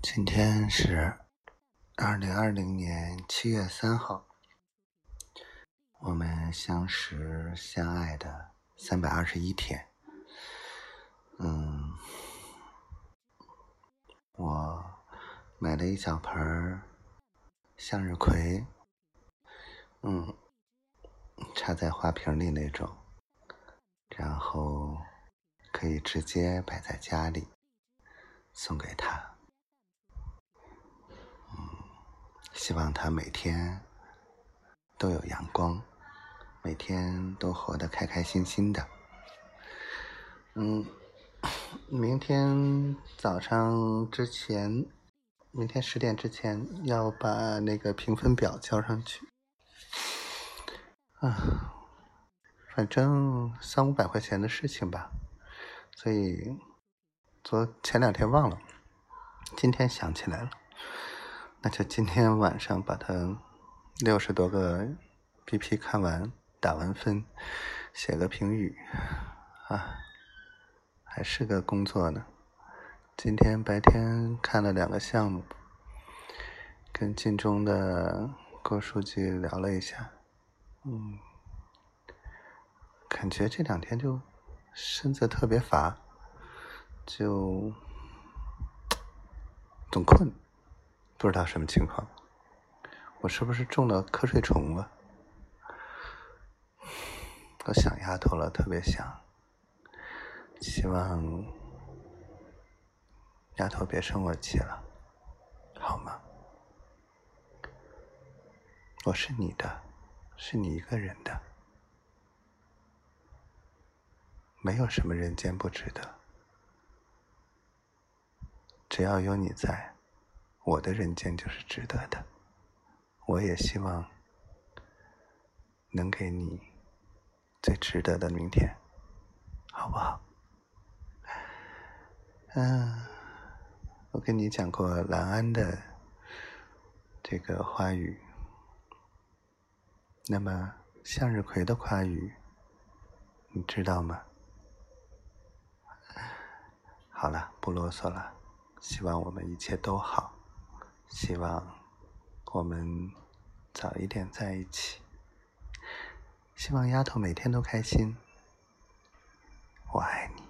今天是二零二零年七月三号，我们相识相爱的三百二十一天。嗯，我买了一小盆向日葵，嗯，插在花瓶里那种，然后可以直接摆在家里，送给他。希望他每天都有阳光，每天都活得开开心心的。嗯，明天早上之前，明天十点之前要把那个评分表交上去。啊，反正三五百块钱的事情吧，所以昨前两天忘了，今天想起来了。那就今天晚上把它六十多个 BP 看完，打完分，写个评语啊，还是个工作呢。今天白天看了两个项目，跟晋中的郭书记聊了一下，嗯，感觉这两天就身子特别乏，就 总困。不知道什么情况，我是不是中了瞌睡虫了？我想丫头了，特别想，希望丫头别生我气了，好吗？我是你的，是你一个人的，没有什么人间不值得，只要有你在。我的人间就是值得的，我也希望能给你最值得的明天，好不好？嗯，我跟你讲过兰安的这个花语，那么向日葵的花语，你知道吗？好了，不啰嗦了，希望我们一切都好。希望我们早一点在一起。希望丫头每天都开心。我爱你。